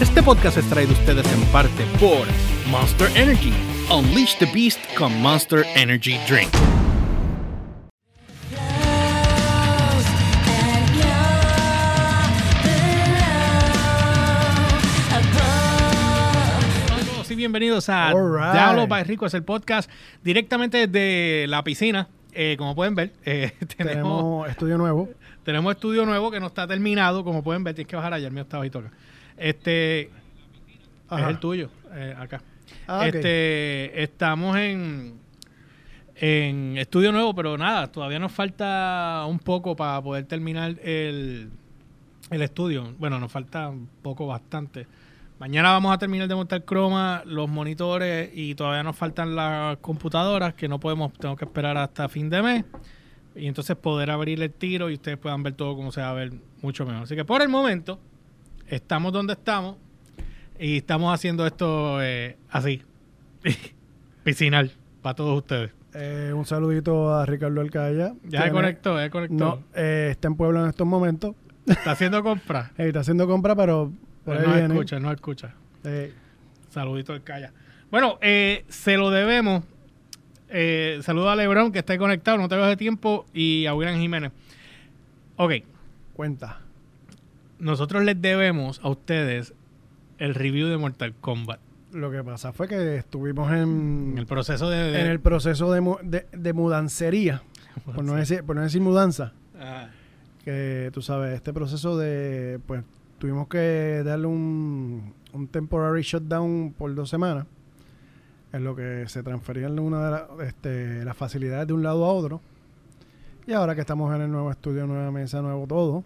Este podcast es traído a ustedes en parte por Monster Energy. Unleash the Beast con Monster Energy Drink. y bienvenidos a right. Diablo by Rico, es el podcast directamente desde la piscina. Eh, como pueden ver, eh, tenemos, Tenemos estudio nuevo. tenemos estudio nuevo que no está terminado. Como pueden ver, tienes que bajar allá. El mío estaba ahí toca. Este Ajá. es el tuyo, eh, acá. Ah, este, estamos en, en estudio nuevo, pero nada, todavía nos falta un poco para poder terminar el, el estudio. Bueno, nos falta un poco bastante. Mañana vamos a terminar de montar croma, los monitores y todavía nos faltan las computadoras que no podemos, tengo que esperar hasta fin de mes. Y entonces poder abrir el tiro y ustedes puedan ver todo como se va a ver mucho mejor. Así que por el momento, estamos donde estamos y estamos haciendo esto eh, así, piscinal, para todos ustedes. Eh, un saludito a Ricardo Alcaya. Ya Tiene- conectó, ya conectó. No, eh, está en Puebla en estos momentos. Está haciendo compras. Eh, está haciendo compra, pero por ahí no viene. escucha, no escucha. Eh, Saludito al Calla. Bueno, eh, se lo debemos. Eh, saludo a Lebron, que está ahí conectado, no te veo de tiempo, y a William Jiménez. Ok, cuenta. Nosotros les debemos a ustedes el review de Mortal Kombat. Lo que pasa fue que estuvimos en, En el proceso de... de- en el proceso de, mu- de, de mudancería, por no, decir, por no decir mudanza. Ah, Que tú sabes, este proceso de. Pues tuvimos que darle un, un temporary shutdown por dos semanas. En lo que se transferían una de la- este, las facilidades de un lado a otro. Y ahora que estamos en el nuevo estudio, nueva mesa, nuevo todo.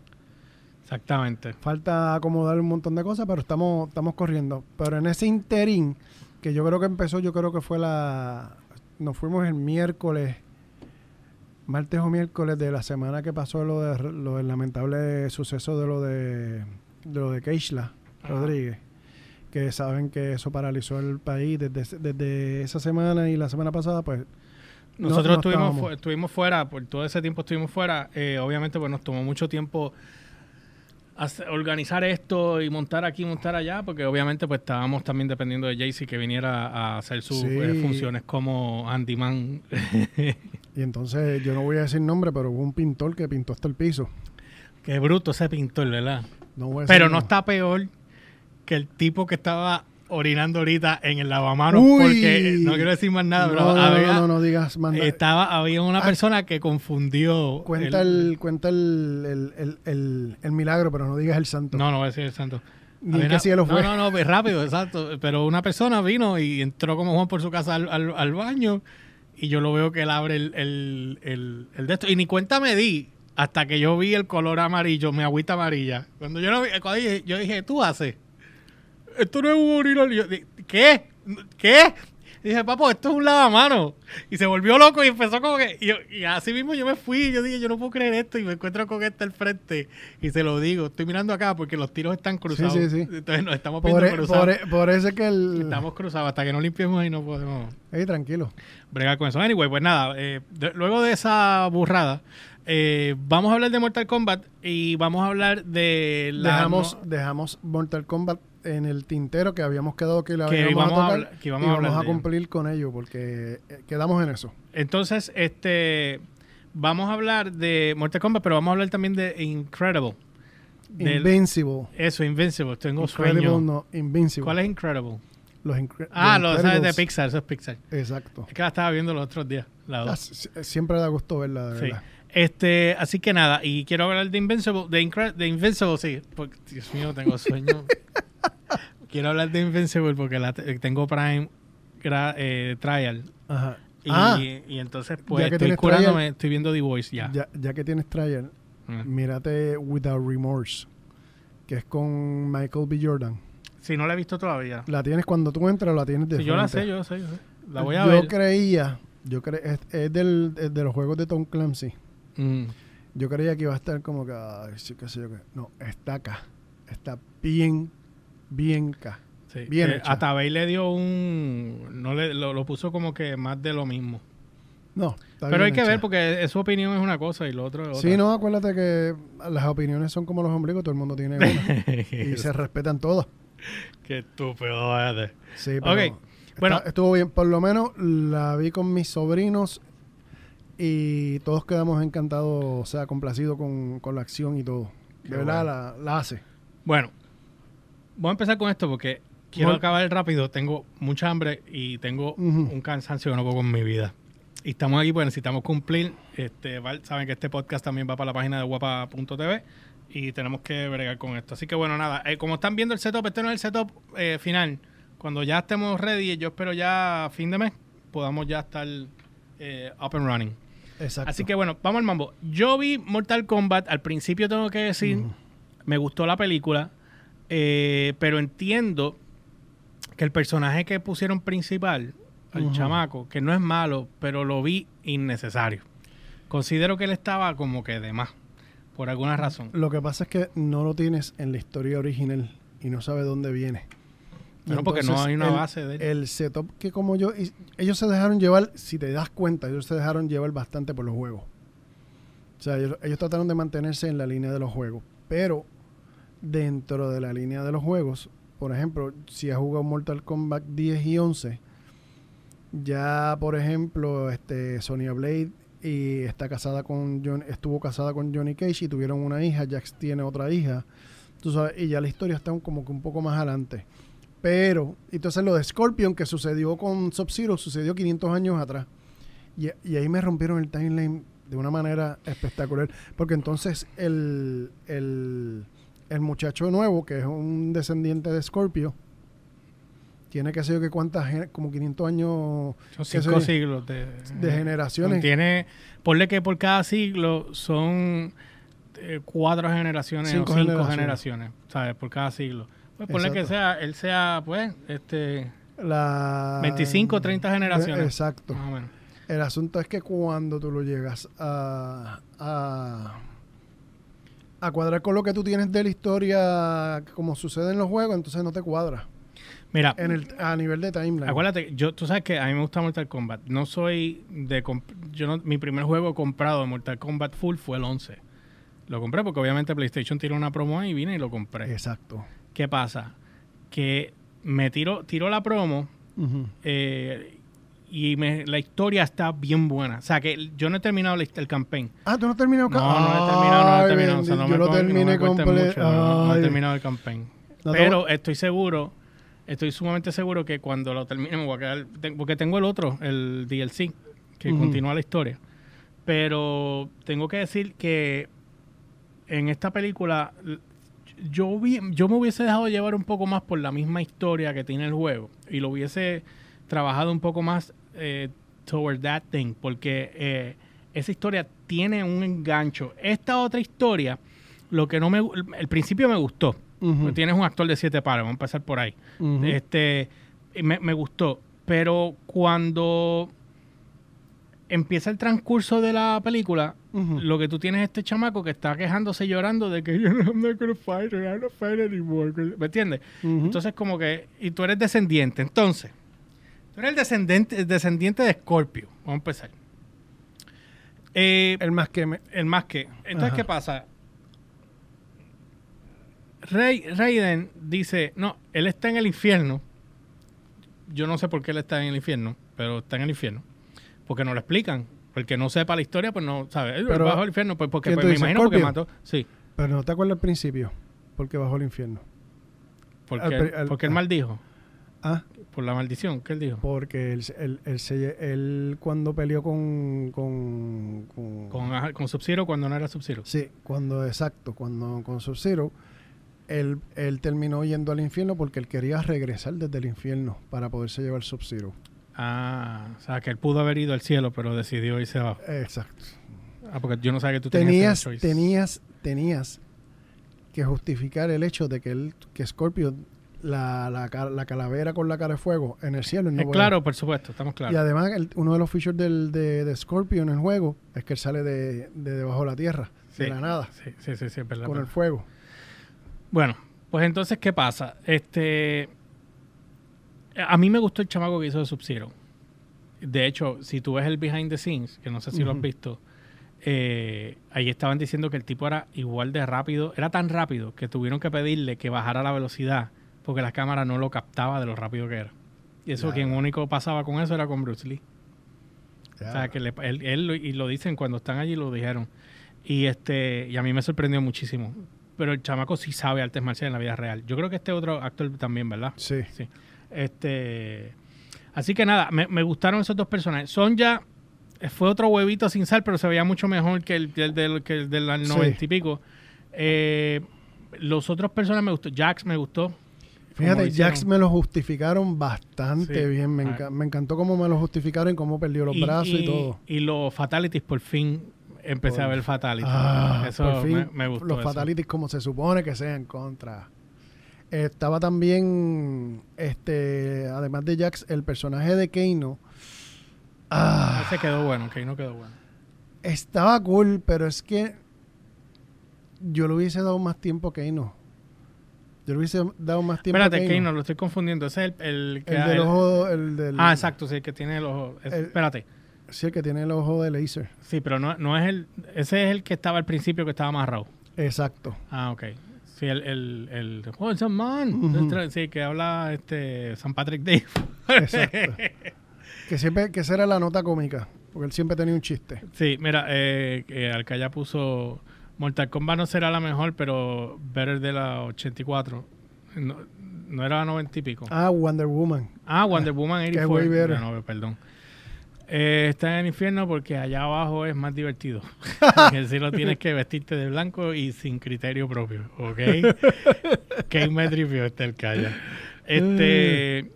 Exactamente. Falta acomodar un montón de cosas, pero estamos, estamos corriendo. Pero en ese interín, que yo creo que empezó, yo creo que fue la. Nos fuimos el miércoles, martes o miércoles de la semana que pasó lo, de, lo del lamentable suceso de lo de, de lo de Keishla Ajá. Rodríguez. Que saben que eso paralizó el país desde, desde esa semana y la semana pasada, pues. no- Nosotros no estuvimos, estábamos. fu- estuvimos fuera, por todo ese tiempo estuvimos fuera. Eh, obviamente, pues nos tomó mucho tiempo organizar esto y montar aquí, montar allá, porque obviamente pues estábamos también dependiendo de Jaycee que viniera a hacer sus Sí. eh, funciones como handyman. Y entonces, yo no voy a decir nombre, pero hubo un pintor que pintó hasta el piso. Qué bruto ese pintor, ¿verdad? No voy a decir Pero no está peor que el tipo que estaba orinando ahorita en el lavamanos, Uy. porque no quiero decir más nada, pero no, no, había, no, no, no digas más nada. estaba, había una Ah. persona que confundió. Cuenta el, cuenta el, el, el, el- el milagro, pero no digas el santo. No, no voy a decir el santo. Ni Había qué una- cielo fue. No, no, no, pues rápido, exacto. Pero una persona vino y entró como Juan por su casa al, al- al baño y yo lo veo que él abre el, el, el, el de esto. Y ni cuenta me di hasta que yo vi el color amarillo, mi agüita amarilla. Cuando yo, lo vi, cuando yo dije, tú haces. Esto no es un urinal. Y yo, di- ¿Qué? ¿Qué? Y dije, papo, esto es un lavamano. Y se volvió loco y empezó como que. Y, yo- y así mismo yo me fui. Y yo dije, yo no puedo creer esto. Y me encuentro con este al frente. Y se lo digo. Estoy mirando acá porque los tiros están cruzados. sí, sí. Entonces nos estamos Por, e- cruzados. por, e- por eso es que el... Estamos cruzados. Hasta que no limpiemos ahí no podemos Ey, tranquilo. bregar con eso. Anyway, pues nada. eh, de- luego de esa burrada, eh, vamos a hablar de Mortal Kombat y vamos a hablar de la. Dejamos, no- dejamos Mortal Kombat en el tintero que habíamos quedado que la Que íbamos íbamos a tocar hablar- que íbamos y a vamos a ello. cumplir con ello porque eh, quedamos en eso. Entonces, este. Vamos a hablar de Mortal Kombat, pero vamos a hablar también de Incredible. Del- Invincible. eso, Invincible. Tengo Incredible, sueño. no, Invincible. ¿cuál es Incredible? Los incre- Ah, los lo sabes de. Pixar, eso es Pixar. Exacto. Es que la estaba viendo los otros días. La Ah, siempre da gusto verla, de Sí. verdad. Este, así que nada, y quiero hablar de Invincible, de, Incre- de Invincible, sí, porque Dios mío, tengo sueño. quiero hablar de Invincible porque la tengo Prime gra- eh, Trial. Ajá. Y, ah, y entonces, pues, estoy curándome, trial- estoy viendo The Voice ya. ya, ya que tienes trial, Ah. mírate Without Remorse, que es con Michael B. Jordan. Si no la he visto todavía. La tienes cuando tú entras o la tienes de Sí, yo la sé, yo la sé, yo sé. La voy a yo ver. creía, yo cre es, es del, es de los juegos de Tom Clancy. Mm. Yo creía que iba a estar como que, ay, sí, qué sé yo qué. No, está acá. Está bien, bien acá. Sí. Bien Eh, le dio un... No le, lo, lo puso como que más de lo mismo. No, está Pero hay que ver porque su opinión es una cosa y lo otro es otra. Sí, no, acuérdate que las opiniones son como los ombligos, todo el mundo tiene una. y se respetan todas. Qué estúpido. Sí, pero está- bueno. estuvo bien. Por lo menos la vi con mis sobrinos y todos quedamos encantados, o sea, complacidos con, con la acción y todo. De Qué verdad bueno. la, la hace. Bueno, voy a empezar con esto porque quiero acabar rápido. Tengo mucha hambre y tengo un cansancio que no puedo con mi vida. Y estamos aquí porque necesitamos cumplir. Este, saben que este podcast también va para la página de guapa.tv y tenemos que bregar con esto. Así que bueno, nada. eh, como están viendo el setup, este no es el setup eh, final. Cuando ya estemos ready, yo espero ya a fin de mes podamos ya estar eh, up and running. Exacto. Así que bueno, vamos al mambo. Yo vi Mortal Kombat. Al principio tengo que decir, me gustó la película, eh, pero entiendo que el personaje que pusieron principal, el chamaco, que no es malo, pero lo vi innecesario. Considero que él estaba como que de más, por alguna razón. Lo que pasa es que no lo tienes en la historia original y no sabes dónde viene. Bueno, porque no hay una el- base de él. El setup que como yo... y- Ellos se dejaron llevar, si te das cuenta, ellos se dejaron llevar bastante por los juegos. O sea, ellos, ellos trataron de mantenerse en la línea de los juegos. Pero dentro de la línea de los juegos, por ejemplo, si has jugado Mortal Kombat 10 y 11, ya por ejemplo, este Sonya Blade y está casada con John, estuvo casada con Johnny Cage y tuvieron una hija, Jax tiene otra hija. Tú sabes, y ya la historia está un- como que un poco más adelante. Pero, entonces lo de Scorpion que sucedió con Sub-Zero sucedió 500 años atrás. Y, y ahí me rompieron el timeline de una manera espectacular. Porque entonces el, el, el muchacho nuevo, que es un descendiente de Scorpio, tiene que ser que cuántas, como 500 años Son que cinco siglos de, de generaciones. Tiene, ponle que por cada siglo son eh, cuatro generaciones Cinco o cinco generaciones. generaciones, ¿sabes? Por cada siglo. Pues ponle que Exacto. sea, él sea, pues, este, La... 25 o 30 generaciones. Exacto. más o menos. El asunto es que cuando tú lo llegas a, a, a cuadrar con lo que tú tienes de la historia, como sucede en los juegos, entonces no te cuadra Mira, en el, a nivel de timeline. acuérdate, yo, tú sabes que a mí me gusta Mortal Kombat. No soy de... Yo no, mi primer juego comprado de Mortal Kombat Full fue el 11. Lo compré porque obviamente PlayStation tiró una promo ahí y vine y lo compré. Exacto. ¿Qué pasa? Que me tiró, tiró la promo eh, y me- la historia está bien buena. O sea, que yo no he terminado la- el campaign. Ah, ¿tú no has terminado? No, no he terminado, no he terminado. O sea, no me lo no terminé completo. no, no he terminado el campaign. No Pero estoy seguro, estoy sumamente seguro que cuando lo termine me voy a quedar... te- Porque tengo el otro, el DLC, que continúa la historia. Pero tengo que decir que en esta película yo, hubi- yo me hubiese dejado llevar un poco más por la misma historia que tiene el juego y lo hubiese trabajado un poco más eh, toward that thing porque eh, esa historia tiene un engancho. Esta otra historia, lo que no me... El principio me gustó. Tienes un actor de siete pares, vamos a empezar por ahí. Este, me, me gustó. Pero cuando empieza el transcurso de la película, lo que tú tienes es este chamaco que está quejándose llorando de que I'm not gonna fight I'm not fight anymore. ¿Me entiendes? Entonces, como que, y tú eres descendiente. Entonces, tú eres el descendiente, el descendiente de Scorpio. Vamos a empezar. Eh, el más que me... el más que. Entonces, Ajá. ¿qué pasa? Rey, Raiden dice, no, él está en el infierno. Yo no sé por qué él está en el infierno, pero está en el infierno. Porque no lo explican. Porque no sepa la historia, pues no sabe. Él Pero, bajo el infierno, pues porque ¿quién pues, me imagino porque Scorpio? mató. Sí. Pero no te acuerdas al principio, porque bajó el infierno. Porque, Al al- porque él maldijo. Ah, Por la maldición. ¿Qué él dijo? porque él, él, él, él cuando peleó con... Con, con, Con, con Sub-Zero cuando no era Sub-Zero. Sí, cuando, exacto, cuando con Sub-Zero, él, él terminó yendo al infierno porque él quería regresar desde el infierno para poderse llevar Sub-Zero. Ah, o sea, que él pudo haber ido al cielo, pero decidió irse abajo. Exacto. Ah, porque yo no sabía que tú Tenías, tenías tenías, tenías que justificar el hecho de que él, que Scorpio, la, la, ca- la calavera con la cara de fuego en el cielo, no Eh, claro, por supuesto, estamos Y claros. además, el- uno de los features del, de, de Scorpio en el juego es que él sale de, de debajo de la tierra, de Sí. la nada, Sí, sí, sí, sí, es verdad. con el fuego. Bueno, pues entonces, ¿qué pasa? Este. A mí me gustó el chamaco que hizo de Sub-Zero. De hecho, si tú ves el behind the scenes, que no sé si lo has visto, eh, ahí estaban diciendo que el tipo era igual de rápido, era tan rápido que tuvieron que pedirle que bajara la velocidad porque la cámara no lo captaba de lo rápido que era. Y eso, quien único pasaba con eso era con Bruce Lee. O sea, que le- él, él lo- y lo dicen cuando están allí, lo dijeron. Y este y a mí me sorprendió muchísimo. Pero el chamaco sí sabe artes marciales en la vida real. Yo creo que este otro actor también, ¿verdad? Sí. Sí. Este, así que nada, me, me gustaron esos dos personajes. Sonja eh, fue otro huevito sin sal, pero se veía mucho mejor que el, el del, que el del Sí. noventa y pico. Eh, los otros personajes me gustó. Jax me gustó. Fíjate. Jax me lo justificaron bastante Sí. bien. Me, enca- me encantó cómo me lo justificaron y cómo perdió los brazos y, todo. Y los fatalities, por fin empecé a ver fatalities. Ah, eso por fin, me, me gustó. Los eso. fatalities como se supone que sean contra. Estaba también, este, además de Jax, el personaje de Keino. Ah, Ese quedó bueno, que no quedó bueno. estaba cool, pero es que yo le hubiese dado más tiempo a Keino. Yo le hubiese dado más tiempo Espérate, Keino. no lo estoy confundiendo. Ese es el, el que El del el- ojo, el del... Ah, exacto, sí, el que tiene el ojo. es- El- espérate. Sí, el que tiene el ojo de laser. Sí, pero no, no es el. Ese es el que estaba al principio que estaba amarrado. Exacto. Ah, ok. Sí, el. el, el oh, it's a man. Sí, que habla este San Patrick Day. Exacto. que siempre, que esa era la nota cómica, porque él siempre tenía un chiste. Sí, mira, eh, que Alcaya puso. Mortal Kombat no será la mejor, pero Better de la 84. No, no era la 90 y pico. Ah, Wonder Woman. Ah, Wonder Woman Qué 84. way better. No, no, perdón. Eh, está en el infierno porque allá abajo es más divertido. que si lo tienes que vestirte de blanco y sin criterio propio, ¿ok? que me tripió este el calla. Este,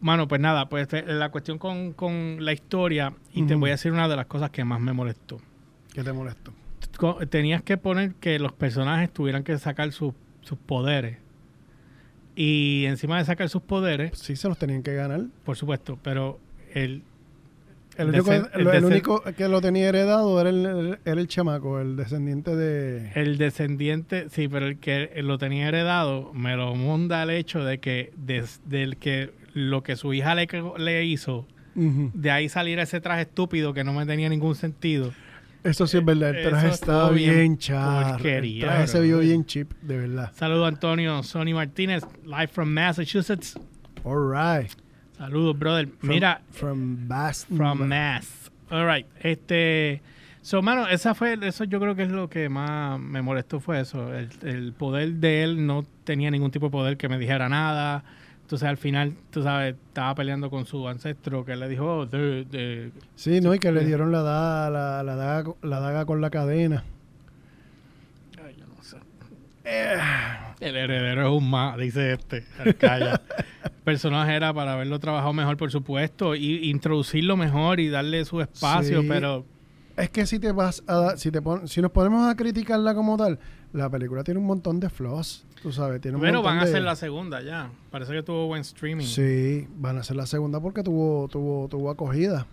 mano, pues nada, pues este, la cuestión con, con la historia y te voy a decir una de las cosas que más me molestó. ¿Qué te molestó? Tenías que poner que los personajes tuvieran que sacar sus- sus poderes. Y encima de sacar sus poderes, Sí, se los tenían que ganar. por supuesto, pero el El, único, el único que lo tenía heredado era el, el- era el chamaco, el descendiente de... el descendiente, sí, pero el que lo tenía heredado me lo munda el hecho de que desde el que lo que su hija le, le hizo, de ahí salir ese traje estúpido que no me tenía ningún sentido. Eso sí es verdad, el traje estaba bien bien charro. El traje se vio bien cheap, de verdad. Saludos Antonio Sony Martínez, live from Massachusetts. All right. Saludos, brother. From- Mira, From Boston. From Mass. All right. Este. So, mano, esa fue, eso yo creo que es lo que más me molestó fue eso. El, el poder de él no tenía ningún tipo de poder que me dijera nada. Entonces, al final, tú sabes, estaba peleando con su ancestro que le dijo, oh, de, de- Sí, ¿no? Y que le dieron la daga, la, la daga, la daga con la cadena. Ay, yo no sé. Eh, el heredero es un más, dice este. El personaje era para haberlo trabajado mejor, por supuesto, y introducirlo mejor y darle su espacio, Sí. pero Es que si te vas a si te pon- si nos ponemos a criticarla como tal, la película tiene un montón de flaws, tú sabes, tiene un Pero van a de- hacer la segunda ya. Parece que tuvo buen streaming. Sí, van a hacer la segunda porque tuvo tuvo tuvo acogida.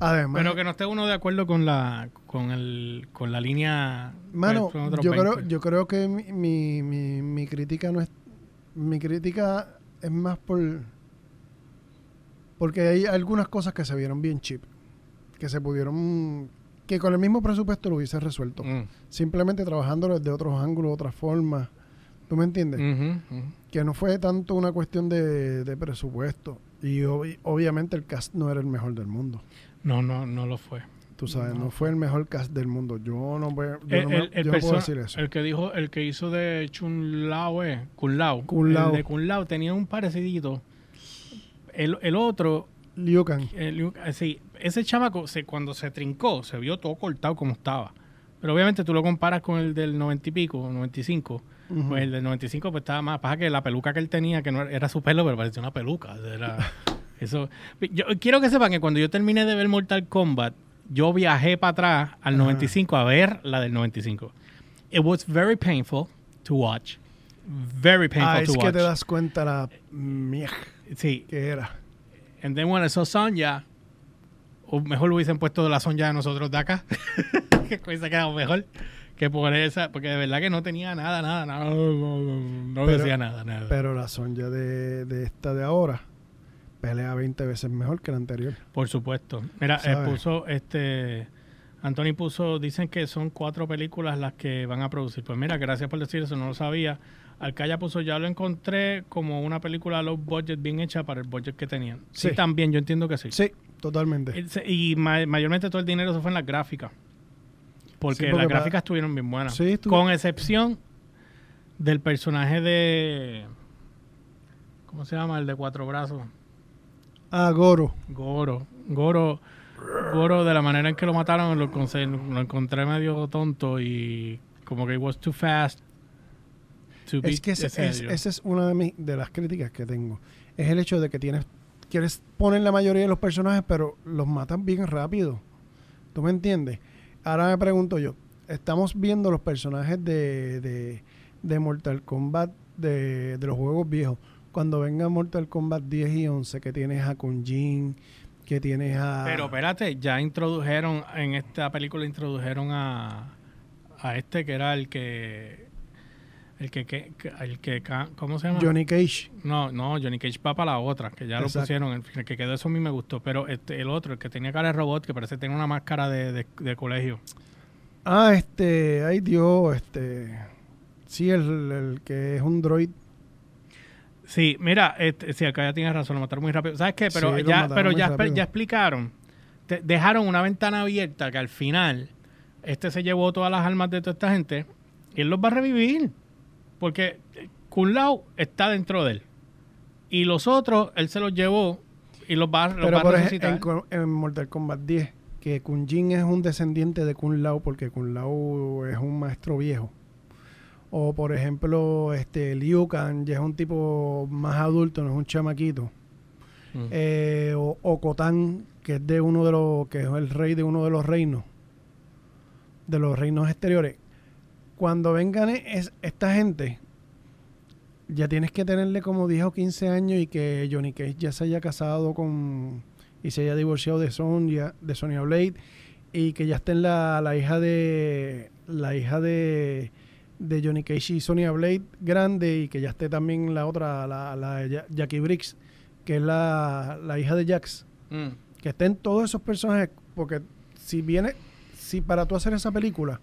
Además, Pero que no esté uno de acuerdo con la con el con la línea. mano, yo 20. creo yo creo que mi, mi, mi, mi crítica no es mi crítica es más por porque hay algunas cosas que se vieron bien cheap, que se pudieron que con el mismo presupuesto lo hubiese resuelto. Mm. simplemente trabajándolo desde otros ángulos, otras formas. ¿Tú me entiendes? Que no fue tanto una cuestión de, de presupuesto. Y obvi- obviamente el cast no era el mejor del mundo. No, no, no lo fue. Tú sabes, no, No. fue el mejor cast del mundo. Yo no, voy, yo El, no, me- el- el yo no puedo decir eso. el que dijo, el que hizo de Chun Lao, eh, Kun Lao. Kun Lao. El de Kun Lao tenía un parecidito. El, el otro, Liu Kang. el- sí, ese chamaco, se, cuando se trincó, se vio todo cortado como estaba. Pero obviamente tú lo comparas con el del 90 y pico, 95. Ujú. Pues el del 95 pues estaba más. Pasa que la peluca que él tenía, que no era, era su pelo, pero parecía una peluca. Era, eso. Yo quiero que sepan que cuando yo terminé de ver Mortal Kombat, yo viajé para atrás al Ajá. 95 a ver la del 95. It was very painful to watch. Very painful Ah, to es que watch. te das cuenta la miej Sí. que era. And then when I saw Sonja, o mejor lo hubiesen puesto la Sonja de nosotros de acá, que hubiese quedado mejor que por esa, porque de verdad que no tenía nada, nada, nada, no, Pero- decía nada, nada. Pero la Sonja de, de esta de ahora pelea 20 veces mejor que la anterior. Por supuesto. Mira, eh, puso este. Anthony puso, dicen que son cuatro películas las que van a producir. Pues mira, gracias por decir eso, no lo sabía. Alcaya puso, ya lo encontré como una película low budget bien hecha para el budget que tenían. Sí, Sí. también, yo entiendo que sí. Sí, totalmente. Y ma- mayormente todo el dinero se fue en las gráficas. Porque, Sí, porque las para- gráficas estuvieron bien buenas. Sí, estuvo- Con excepción del personaje de... ¿Cómo se llama? El de cuatro brazos. Ah, Goro. Goro. Goro. Goro, de la manera en que lo mataron, lo, encontré medio tonto y como que it was too fast. to Es be- que ese- ese- es- esa es una de, mi- de las críticas que tengo. Es el hecho de que tienes quieres poner la mayoría de los personajes, pero los matan bien rápido. ¿Tú me entiendes? Ahora me pregunto yo, estamos viendo los personajes de, de, Mortal Kombat de, de los juegos viejos. Cuando venga Mortal Kombat 10 y 11, que tienes a Kun Jin, que tienes a... Pero espérate, ya introdujeron, en esta película introdujeron a, a este que era el que... El que, que, el que, ¿cómo se llama? Johnny Cage. No, no, Johnny Cage va para la otra, que ya lo pusieron, el, el que quedó eso a mí me gustó, pero este, el otro, el que tenía cara de robot, que parece que tiene una máscara de, de, de colegio. Ah, este, ay Dios, este... Sí, el, el que es un droid. Sí, mira, este, sí, acá ya tienes razón, lo mataron muy rápido. ¿Sabes qué? Pero Sí, ya, pero muy ya, rápido. ya explicaron, te- dejaron una ventana abierta que al final este se llevó todas las almas de toda esta gente y él los va a revivir. Porque eh, Kun Lao está dentro de él. Y los otros, él se los llevó y los va, los Pero va por a ejemplo, resucitar. en, Mortal Kombat 10, que Kun Jin es un descendiente de Kun Lao porque Kun Lao es un maestro viejo. O por ejemplo, este Liu Kang ya es un tipo más adulto, no es un chamaquito. Mm. Eh, o, o Kotan, que es de uno de los, que es el rey de uno de los reinos, de los reinos exteriores. Cuando vengan es, esta gente, ya tienes que tenerle como 10 o 15 años y que Johnny Cage ya se haya casado con y se haya divorciado de Sonya, de Sonya Blade y que ya esté la, la hija de la hija de, de Johnny Cage y Sonya Blade grande y que ya esté también la otra, la, la Ja- Jackie Briggs, que es la, la hija de Jax, Mm. que estén todos esos personajes, porque si viene, si para tú hacer esa película,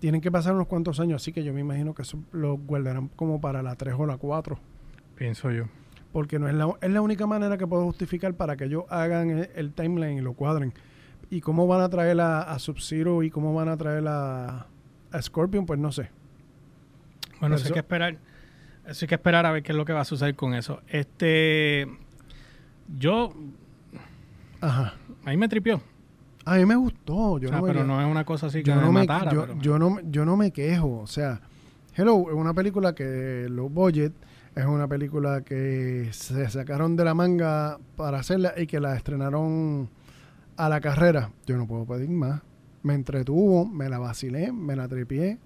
tienen que pasar unos cuantos años, así que yo me imagino que eso lo guardarán como para la 3 o la 4, Pienso yo. porque no es la, es la única manera que puedo justificar para que ellos hagan el, el timeline y lo cuadren. Y cómo van a traer a, a Sub-Zero y cómo van a traer a, a Scorpion, pues no sé. Bueno, eso hay que esperar. Eso hay que esperar a ver qué es lo que va a suceder con eso. Este. Yo. Ajá. A mí me tripió. A mí me gustó. Yo no me pero que- no es una cosa así que yo me, no me, matara. yo, pero- yo no, yo no me quejo. O sea, Hello es una película que low budget, es una película que se sacaron de la manga para hacerla y que la estrenaron a la carrera. Yo no puedo pedir más. Me entretuvo, me la vacilé, me la tripié.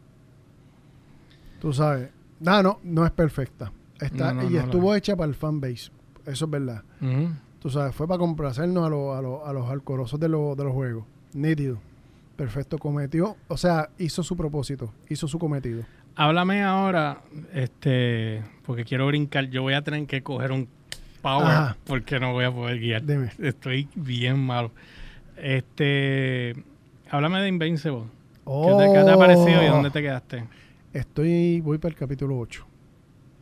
Tú sabes. No, no, no es perfecta. Está, No, no, y no estuvo hecha para el fanbase. Eso es verdad. Ujú. Tú sabes, fue para complacernos a, los a, los a los alcorosos de, los de los juegos. Nítido. Perfecto, cometió, o sea, hizo su propósito, hizo su cometido. Háblame ahora, este, porque quiero brincar. Yo voy a tener que coger un power Ajá. porque no voy a poder guiar. Dime. Estoy bien malo. Este, háblame de Invincible. ¿Qué, Oh, te, qué te ha parecido y dónde te quedaste? Estoy, voy para el capítulo 8.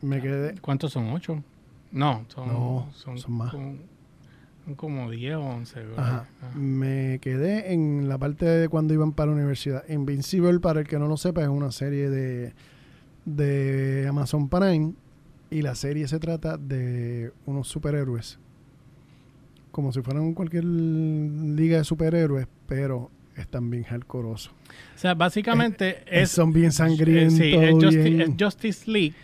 Me quedé, ¿Cuántos son? ¿Ocho? No, son, No, son, son más. Son como 10 o 11. güey. ajá, Ajá. me quedé en la parte de cuando iban para la universidad. Invincible, para el que no lo sepa, es una serie de, de Amazon Prime y la serie se trata de unos superhéroes. Como si fueran cualquier liga de superhéroes, pero están bien hardcoreosos. O sea, básicamente es... son bien sangrientos. Sí, es Justi- bien- es Justice League,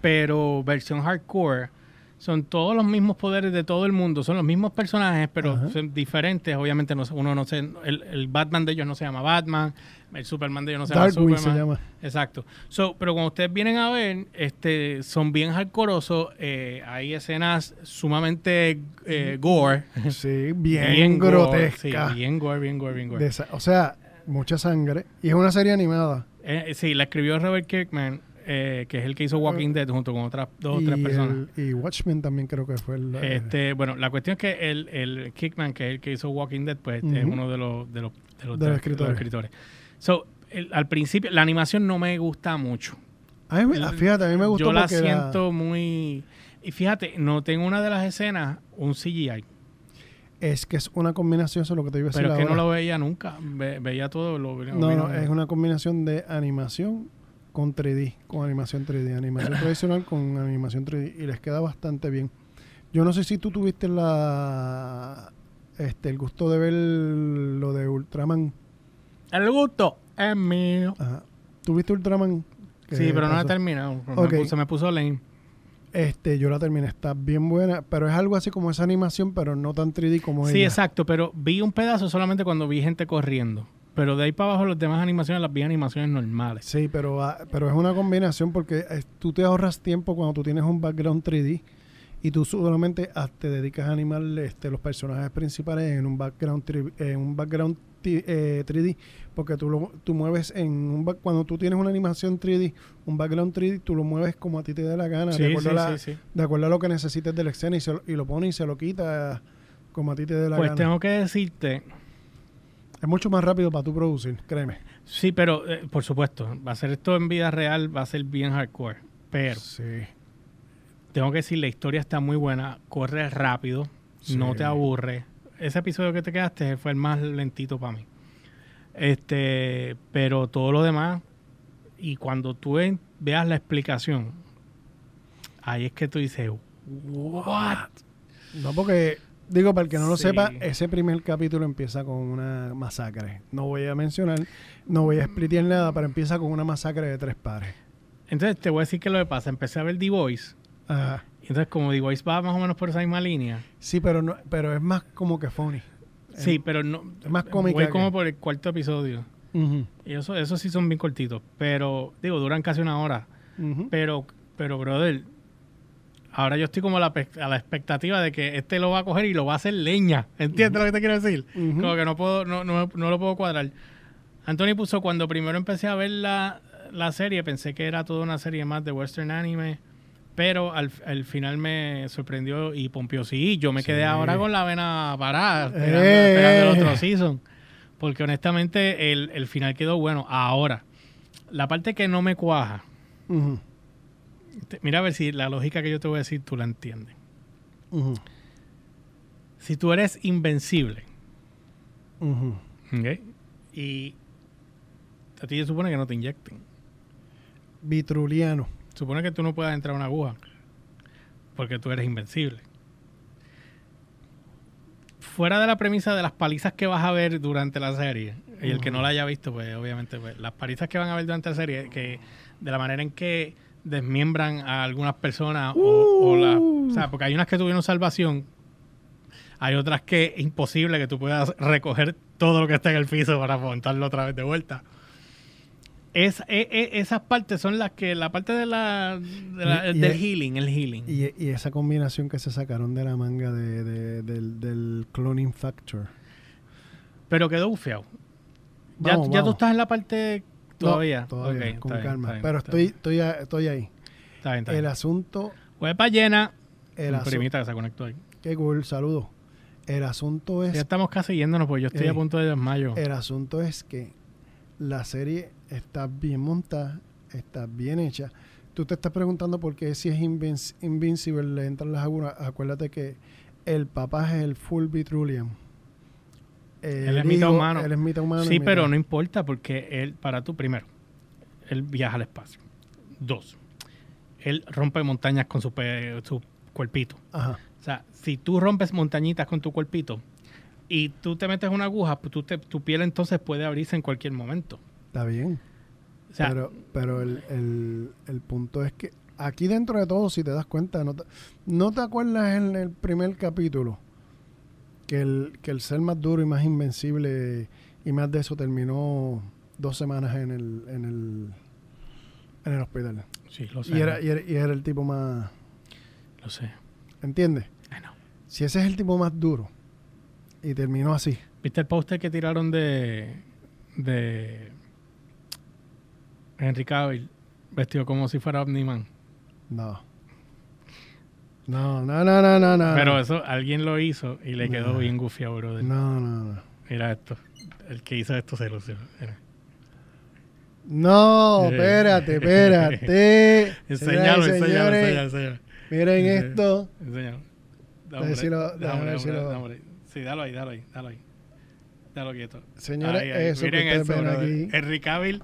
pero versión hardcore. Son todos los mismos poderes de todo el mundo, son los mismos personajes, pero Ajá. son diferentes. Obviamente, no, uno no sé, el, el Batman de ellos no se llama Batman, el Superman de ellos no se llama se Superman. llama. Exacto. So, pero cuando ustedes vienen a ver, este, son bien hardcoreosos. eh, hay escenas sumamente eh, gore. Sí, bien, grotesca. Sí, bien gore, bien gore, bien gore. Esa- o sea, mucha sangre. Y es una serie animada. Eh, sí, la escribió Robert Kirkman, eh, que es el que hizo Walking Dead junto con otras dos o tres personas. el- y Watchmen también creo que fue el... Este, bueno, la cuestión es que el, el Kickman, que es el que hizo Walking Dead, pues es Ujú. uno de los, de los, de los, De los de escritores. escritores. So, el- al principio, la animación no me gusta mucho. A mí fíjate, a mí me gustó Yo la siento muy... Y fíjate, noté en una de las escenas un CGI, es que es una combinación, eso es lo que te iba a decir pero es que no lo veía nunca. Ve- veía todo lo No, no, es una combinación de animación con 3D, con animación 3D, animación tradicional con animación 3D y les queda bastante bien. Yo no sé si tú tuviste la este el gusto de ver lo de Ultraman. El gusto es mío. Ajá. ¿Tuviste Ultraman? ¿Qué Sí, pero no pasó? he terminado. Me Ok. puse- Se me puso lame. Este, yo la terminé, está bien buena, pero es algo así como esa animación, pero no tan 3D como Sí, ella. exacto, pero vi un pedazo solamente cuando vi gente corriendo. Pero de ahí para abajo las demás animaciones las vi animaciones normales. Sí, pero, ah, pero es una combinación porque eh, tú te ahorras tiempo cuando tú tienes un background 3D y tú solamente ah, te dedicas a animar este, los personajes principales en un background, tri- en un background ti- eh, 3D porque tú, lo, tú mueves en un cuando tú tienes una animación 3D, un background 3D, tú lo mueves como a ti te dé la gana, de, Sí, acuerdo sí, a la- sí, de acuerdo a lo que necesites de la escena y, se lo, y lo pone y se lo quita como a ti te dé la Pues gana. tengo que decirte, Es mucho más rápido para tú producir, créeme. sí, pero eh, por supuesto, va a ser esto en vida real, va a ser bien hardcore. Pero Sí. tengo que decir, la historia está muy buena, corre rápido, Sí. no te aburre. Ese episodio que te quedaste fue el más lentito para mí. Este, pero todo lo demás, y cuando tú veas la explicación, ahí es que tú dices, ¿what? No, porque, digo, para el que no lo Sí. sepa, ese primer capítulo empieza con una masacre. No voy a mencionar, no voy a explicar nada, pero empieza con una masacre de tres pares. Entonces te voy a decir que lo que pasa, empecé a ver The Voice, Ajá. y entonces como The Voice va más o menos por esa misma línea, Sí, pero no, pero es más como que funny. sí, pero no... es más cómica Voy que- como por el cuarto episodio. Ujú, Y eso, eso sí son bien cortitos, pero digo, duran casi una hora. ujú. Pero, pero, brother, ahora yo estoy como a la, pe- a la expectativa de que este lo va a coger y lo va a hacer leña. ¿Entiendes lo que te quiero decir? Como que no puedo, no, no, no lo puedo cuadrar. Anthony puso cuando primero empecé a ver la, la serie, pensé que era toda una serie más de western anime. Pero al, al final me sorprendió y pompió. Sí, yo me Sí. quedé ahora con la vena parada, esperando, Eh. esperando el otro season. Porque honestamente el, el final quedó bueno. Ahora, la parte que no me cuaja, Mira a ver si la lógica que yo te voy a decir tú la entiendes. Si tú eres invencible. Y a ti se supone que no te inyecten. Vitruliano. Supone que tú no puedas entrar a una aguja porque tú eres invencible. Fuera de la premisa de las palizas que vas a ver durante la serie, y el que no la haya visto, pues obviamente, pues, las palizas que van a ver durante la serie, que de la manera en que desmiembran a algunas personas, o, o la- o sea, porque hay unas que tuvieron salvación, hay otras que es imposible que tú puedas recoger todo lo que está en el piso para montarlo otra vez de vuelta. Es, e- e- esas partes son las que, la parte de la, de la- Y- y del es- healing, el healing. Y, y esa combinación que se sacaron de la manga de, de- del, del Cloning Factor. Pero quedó bufiado. Ya, Vamos, ya tú estás en la parte todavía. No, todavía, Ok, con bien, calma. bien, Pero estoy, estoy, estoy ahí. Está bien, está El asunto, Huepa llena. el asunto, primita que se conectó ahí. qué cool, saludo. El asunto es Ya estamos casi yéndonos, porque yo estoy a punto de desmayo. El asunto es que la serie está bien montada, está bien hecha. Tú te estás preguntando por qué si es invinci- Invincible le entran las agujas. Acuérdate que el papá es el full Vitrulian. Él es mitad humano. Él es mitad humano. sí, pero no importa, porque él, para tú, primero, él viaja al espacio. Dos, él rompe montañas con su, su cuerpito. Ajá. O sea, si tú rompes montañitas con tu cuerpito y tú te metes una aguja, pues tú te- tu piel entonces puede abrirse en cualquier momento. Está bien. O sea, pero pero el, el- el punto es que aquí dentro de todo, si te das cuenta, no te, ¿no te acuerdas en el primer capítulo que el, que el ser más duro y más invencible y más de eso terminó dos semanas en el, en el, en el hospital? sí, lo sé. Y era, y, era, y era el tipo más... Lo sé. ¿Entiendes? Si ese es el tipo más duro y terminó así. ¿Viste el póster que tiraron de, de Henry Cavill vestido como si fuera Omniman? No. No, no, no, no, no, no. Pero eso alguien lo hizo y le quedó No. bien gufiado, brother. No, no, no. Mira esto. El que hizo esto se lució. Mira. No, espérate, espérate. Enseñalo, enseñalo, enseñalo, enseñalo. Miren esto. Enséñalo. A ver si lo- déjame ver si lo- ahí. Sí, dalo ahí, dalo ahí, dalo ahí. Dalo quieto. Señores, Ahí, ahí. eso Miren que eso. Henry Cavill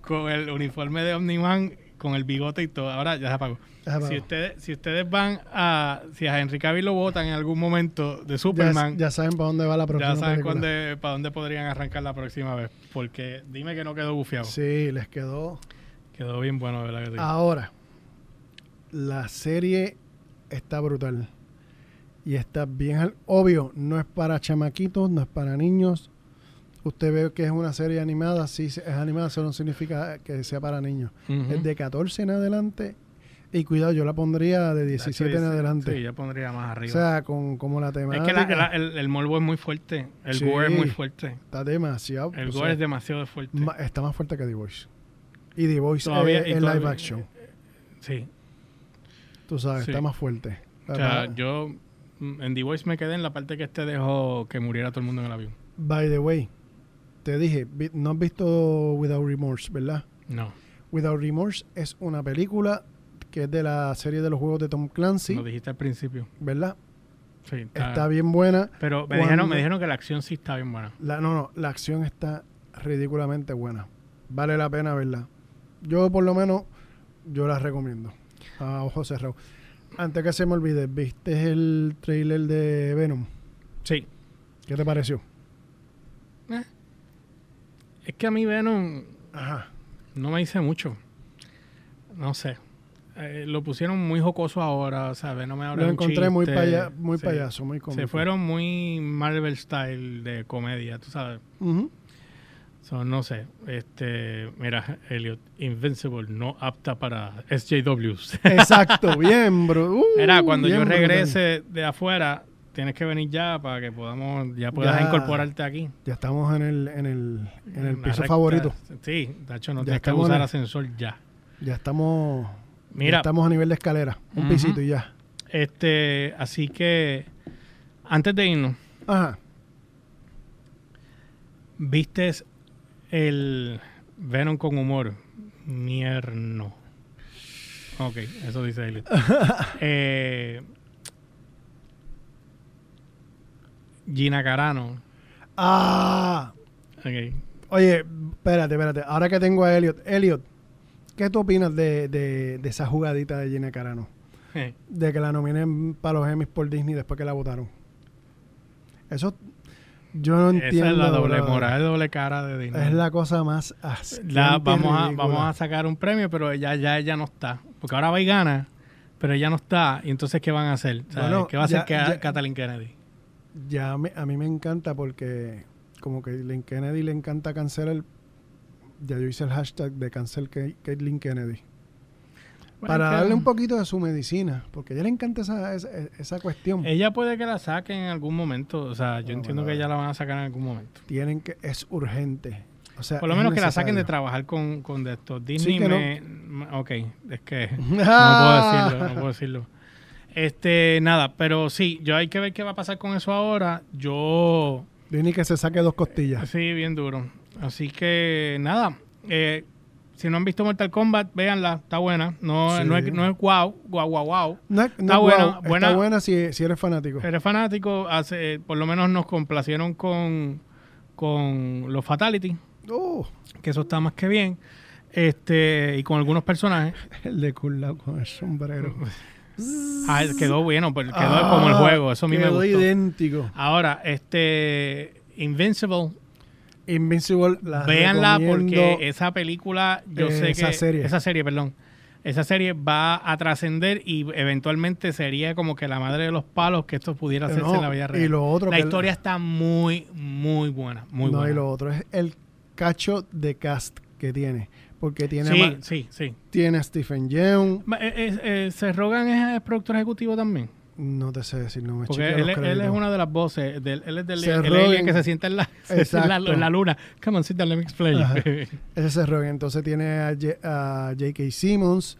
con el uniforme de Omniman, con el bigote y todo. Ahora ya se apagó. Déjame Si ver. ustedes, si ustedes van a... Si a Henry Cavill lo votan en algún momento de Ya, Superman, ya saben para dónde va la ya, próxima saben película. cuándo- para dónde podrían arrancar la próxima vez. Porque dime que no quedó bufiado. Sí, les quedó. Quedó bien bueno, ¿verdad que sí? Ahora, la serie está brutal. Y está bien obvio, no es para chamaquitos, no es para niños. Usted ve que es una serie animada, sí es animada, eso no significa que sea para niños. Es de 14 en adelante. Y cuidado, yo la pondría de 17 en adelante. Sí, yo pondría más o arriba. sea, con como la es temática que la- la- el, el morbo es muy fuerte. El Sí. gore es muy fuerte. está demasiado. El o gore sea, es demasiado fuerte. ma- está más fuerte que The Voice. Y The Voice Todavía- es, y es todavía- live action. Sí. Tú sabes, sí. está más fuerte. O sea, yo mm, en The Voice me quedé en la parte que este dejó que muriera todo el mundo en el avión. By the way, te dije, no has visto Without Remorse, ¿verdad? No, Without Remorse es una película que es de la serie de los juegos de Tom Clancy, lo dijiste al principio. ¿verdad? Sí, está, Está bien buena. Pero me dijeron, me dijeron que la acción sí está bien buena. La, no, no, la acción está ridículamente buena. Vale la pena verla. Yo, por lo menos, yo la recomiendo. A ojos cerrados. Antes que se me olvide, ¿viste el trailer de Venom? Sí. ¿Qué te pareció? Es que a mí Venom Ajá. no me dice mucho. No sé. Eh, lo pusieron muy jocoso ahora, ¿sabes? No me ahora Lo encontré muy, paya- muy Sí. payaso, muy cómico. Se fueron muy Marvel style de comedia, tú sabes. So, no sé. Este, mira, Elliot, Invincible no apta para SJWs. Exacto, bien, bro. Uh, Mira, cuando yo bien regrese de afuera, tienes que venir ya para que podamos, ya puedas Ya. incorporarte aquí. Ya estamos en el, en el, en el piso recta- favorito. Sí, de hecho no Ya tienes que usar el- ascensor ya. Ya estamos, ya estamos a nivel de escalera. Un pisito y ya. este, así que antes de irnos, Ajá. ¿vistes el Venom con humor? Mierno. Ok, eso dice Elliot. eh, Gina Carano. Ah. Ok. Oye, espérate, espérate. Ahora que tengo a Elliot. Elliot, ¿qué tú opinas de, de, de esa jugadita de Gina Carano? De que la nominen para los Emmys por Disney después que la votaron. Eso yo no entiendo. Esa es la doble brother. moral, doble cara de Disney. Es la cosa más La- vamos, a, vamos a sacar un premio, pero ya, ya ella no está. Porque ahora va y gana, pero ella no está. Y entonces, ¿qué van a hacer? ¿Qué va a ya- hacer ya- Kathleen Kennedy? Ya me- a mí me encanta porque como que Lynn Kennedy le encanta cancelar. Ya yo hice el hashtag de cancel Caitlyn Kennedy. Bueno, para darle un poquito de su medicina. Porque a ella le encanta esa, esa, esa cuestión. Ella puede que la saquen en algún momento. O sea, yo entiendo bueno, que ella la van a sacar en algún momento. Tienen que... Es urgente. O sea, Por lo menos que la saquen de trabajar con, con de estos. Disney que no. me... Ok, es que... No puedo decirlo, no puedo decirlo. Este, nada, pero sí, yo hay que ver qué va a pasar con eso ahora. Yo... Disney que se saque dos costillas. Sí, bien duro. Así que nada, eh, si no han visto Mortal Kombat, véanla, está buena. No, Sí. no, es, no wow. No, es- no Está es buena, guau, buena. Está buena si, si eres fanático. Eres fanático, hace, por lo menos nos complacieron con, con los Fatality, Oh, que eso está más que bien. Este, y con algunos personajes. el de Love con el sombrero. Ah, quedó bueno, pero quedó Ah, como el juego, eso a mí me quedó gustó. idéntico. Ahora, este Invincible, Invincible, la Véanla porque esa película, yo Eh, sé que esa serie. esa serie, perdón, esa serie va a trascender y eventualmente sería como que la madre de los palos que esto pudiera hacerse No, en la vida real. Y lo otro la historia está muy, muy buena, muy no, buena. y lo otro es el cacho de cast que tiene. Porque tiene, sí, sí, sí. tiene a Stephen Yeun. Ma- eh, eh, eh, ¿Se Rogan es el productor ejecutivo también? No te sé decir, no me Porque él, es una de las voces, del, él es del el alien que se sienta en la, en la, en la luna. Come on, sit down, let me explain. Ese es el Rogen. Entonces tiene a, J- a J.K. Simmons.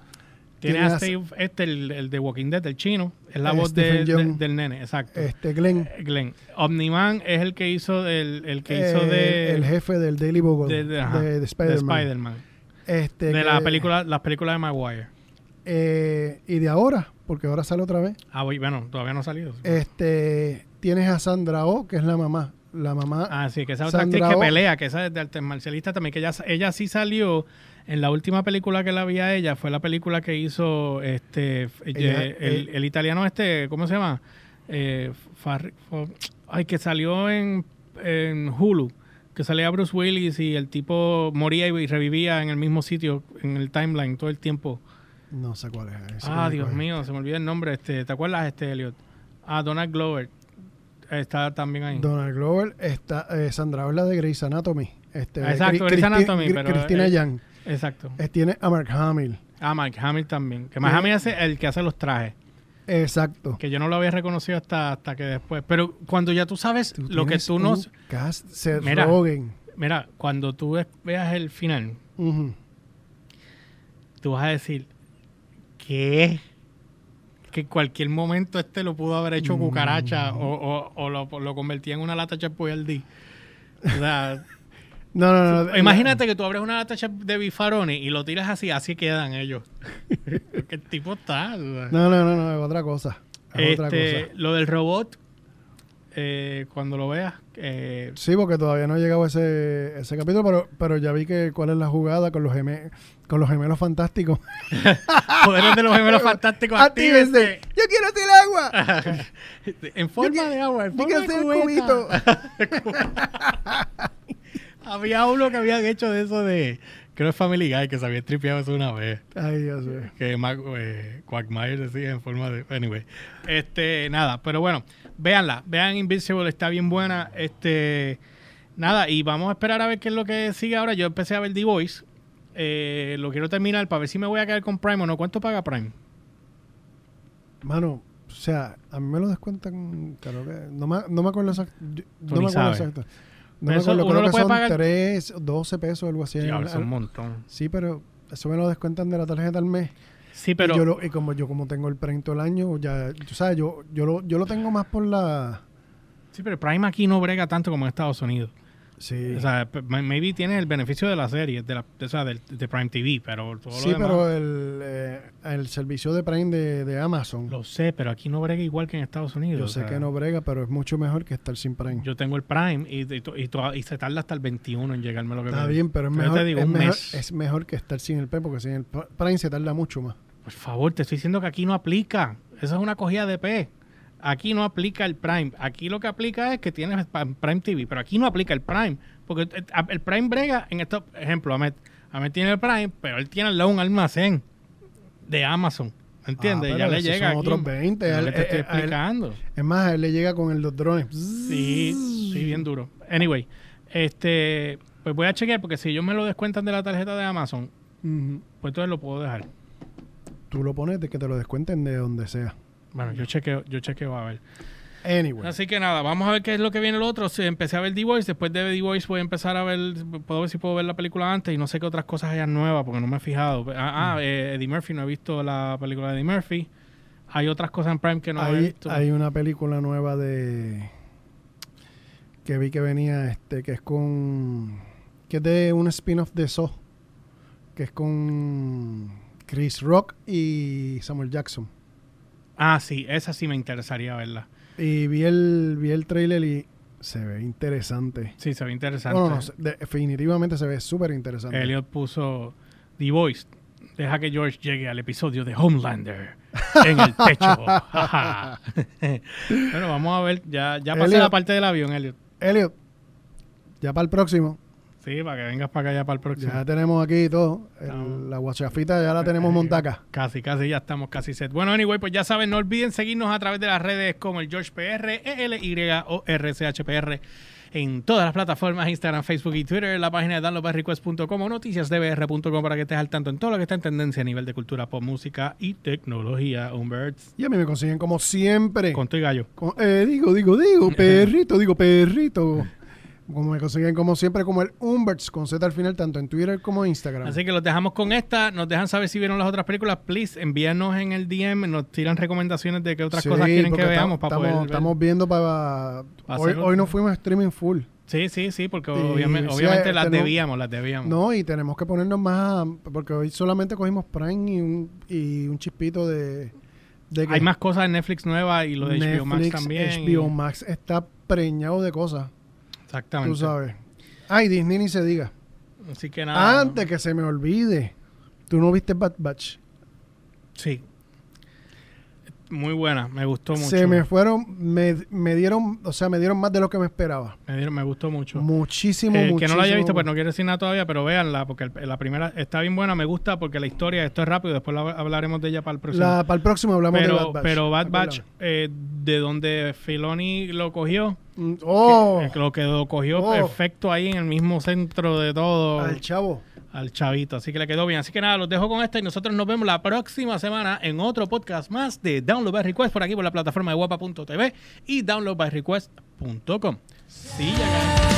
Tiene Tiene a a- Steve, este, el, el de Walking Dead, el chino. Es la Eh, voz de- del nene, exacto. Este Glenn. Eh, Glenn. Omniman es el que hizo el, el que hizo eh, de, el jefe del Daily Bugle. de, ajá, de, de de Spider-Man. Este, De que- la película, las películas de Maguire. eh, y de ahora, porque ahora sale otra vez. Ah, voy- bueno, todavía no ha salido. Este, tienes a Sandra Oh, que es la mamá. La mamá. Ah, sí, que esa otra actriz que Oh. pelea, que esa es de artes marcialistas también, que ella, ella sí salió en la última película que la vi a ella, fue la película que hizo este Ella- el, el italiano este, ¿cómo se llama? Eh, Farri- Fo- ay, que salió en, en Hulu, que salía Bruce Willis y el tipo moría y revivía en el mismo sitio, en el timeline todo el tiempo. No sé cuál es. ese Ah, Dios mío, se me olvida el nombre. Este, ¿Te acuerdas, este Elliot? Ah, Donald Glover. Está también ahí. Donald Glover está. eh, Sandra Oh es la de Grey's Anatomy. Este, Exacto, Grey's Anatomy, Cri- pero, Cristina eh, Yang. Exacto. Eh, tiene a Mark Hamill. Ah, Mike Hamill también. Que Mike Hamill es el que hace los trajes. Exacto. Que yo no lo había reconocido hasta, hasta que después. Pero cuando ya tú sabes Tú lo que tú no. Cast Seth Mira. Mira, cuando tú ve- veas el final, Ujú. tú vas a decir, ¿qué? Que en cualquier momento este lo pudo haber hecho cucaracha o, o, o lo, lo convertía en una lata chef Boyardee. O sea, No, no, no. imagínate que tú abres una lata de bifaroni y lo tiras así, así quedan ellos. el tipo está. No, no, no, no, es otra cosa. Es otra Este, cosa. lo del robot, eh, cuando lo veas, eh, Sí, porque todavía no ha llegado ese, ese capítulo, pero, pero ya vi que cuál es la jugada con los, geme- con los gemelos fantásticos. poderes de los gemelos fantásticos, ¡Actívense! ¡Yo quiero hacer agua! en forma de agua, en ¡Yo forma de cubito! Había uno que habían hecho de eso de, creo que es Family Guy, que se había tripeado eso una vez. Ay, Dios mío. que Mac, eh, Quagmire decía en forma de anyway este nada pero bueno véanla vean Invincible está bien buena este nada y vamos a esperar a ver qué es lo que sigue ahora yo empecé a ver The Voice eh, lo quiero terminar para ver si me voy a quedar con Prime o no cuánto paga Prime Mano, o sea, a mí me lo descuentan, creo que... No me, no me acuerdo exacto. No me acuerdo exacto. No me acuerdo, creo que son pagar- 3, 12 pesos o algo así. Diablo, es Al- un montón Sí, pero eso me lo descuentan de la tarjeta al mes. Sí pero y, yo lo- y como yo como tengo el Prime todo el año, ya, tú sabes, yo, yo, lo, yo lo tengo más por la... sí pero Prime aquí no brega tanto como en Estados Unidos Sí, o sea maybe tienes el beneficio de la serie de la o sea del- de, Prime TV pero todo sí lo demás pero el, eh, el servicio de Prime de, de Amazon, lo sé pero aquí no brega igual que en Estados Unidos yo o sé sea. que no brega, pero es mucho mejor que estar sin Prime. Yo tengo el Prime y, y, y y se tarda hasta el 21 en llegarme lo que Está pedí. bien, pero es Pero mejor, digo, es, mejor, mes. es mejor que estar sin el Prime, porque sin el Prime se tarda mucho más. Por favor, te estoy diciendo que aquí no aplica. Eso es una cogida de P. Aquí no aplica el Prime. Aquí lo que aplica es que tienes Prime TV, pero aquí no aplica el Prime. Porque el, el Prime brega en esto, ejemplo, Ahmed, Ahmed tiene el Prime, pero él tiene al lado un almacén de Amazon. ¿Entiendes? Ah, ya le llega son aquí. otros 20. Es lo a que él- te estoy eh, él- explicando. es más, él le llega con el dos drones. Sí, sí, bien duro. Anyway, este, pues voy a chequear porque si ellos me lo descuentan de la tarjeta de Amazon, pues entonces lo puedo dejar. Tú lo pones de que te lo descuenten de donde sea. Bueno, yo chequeo, yo chequeo a ver. Anyway. Así que nada, vamos a ver qué es lo que viene el otro. Sí, empecé a ver The Voice, después de The Voice voy a empezar a ver, puedo ver si puedo ver la película antes y no sé qué otras cosas hayan nuevas porque no me he fijado. Ah, ah, eh, Eddie Murphy, no he visto la película de Eddie Murphy. Hay otras cosas en Prime que no he hay, visto. hay una película nueva de que vi que venía este que es con que es de un spin-off de Saw que es con Chris Rock y Samuel Jackson Ah, sí, esa sí me interesaría verla. y vi el vi el trailer y se ve interesante Sí, se ve interesante. no, no, no, se- de- definitivamente se ve súper interesante Elliot puso The Voice. Deja que George llegue al episodio de Homelander en el techo. Bueno, vamos a ver. Ya, ya pasé Elliot. la parte del avión, Elliot. Elliot ya para el próximo Sí, para que vengas para acá ya para el próximo. ya tenemos aquí todo el- la guachafita ya la tenemos montaca Casi, casi, ya estamos casi set. Bueno, anyway, pues ya saben, no olviden seguirnos a través de las redes como el George PR, ELY o RCHPR en todas las plataformas, Instagram, Facebook y Twitter, la página de downloadbyrequest.com o noticiasdbr.com para que estés al tanto en todo lo que está en tendencia a nivel de cultura, pop, música y tecnología. Humberts, y a mí me consiguen como siempre con tu y gallo. Como- eh, digo, digo, digo, perrito, digo, perrito. Como me consiguen como siempre, como el Umberts con Z al final, tanto en Twitter como en Instagram. Así que los dejamos con esta. Nos dejan saber si vieron las otras películas. Please, envíanos en el DM. Nos tiran recomendaciones de qué otras Sí, cosas quieren que veamos para estamos, poder ver. estamos viendo para... Pa Hoy, hoy otro. fuimos a streaming full. Sí, sí, sí, porque Y obviamente, obviamente eh, las tenemos- debíamos, las debíamos. No, y tenemos que ponernos más, porque hoy solamente cogimos Prime y un, y un chispito de... de que Hay más cosas en Netflix nueva y lo de HBO Max Netflix, también. HBO y- Max está preñado de cosas, Exactamente. tú sabes. Ay, Disney ni se diga. Así que nada. Antes que se me olvide, tú no viste Bad Batch. Sí. Muy buena, me gustó mucho. Se me fueron, me, me dieron, o sea, me dieron más de lo que me esperaba. me, dieron- me gustó mucho. Muchísimo, Eh, muchísimo. que no la haya visto, pues no más. quiere decir nada todavía, pero véanla, porque el- la primera está bien buena, me gusta porque la historia, esto es rápido, después la- hablaremos de ella para el próximo. La- para el próximo hablamos de pero, Bad Batch. pero Bad Batch, eh, de donde Filoni lo cogió, Oh, que, que lo que lo cogió Oh. perfecto ahí en el mismo centro de todo. al chavo. al chavito. Así que le quedó bien. Así que nada, los dejo con esta y nosotros nos vemos la próxima semana en otro podcast más de Download by Request por aquí por la plataforma de guapa.tv y downloadbyrequest.com. Sí, ya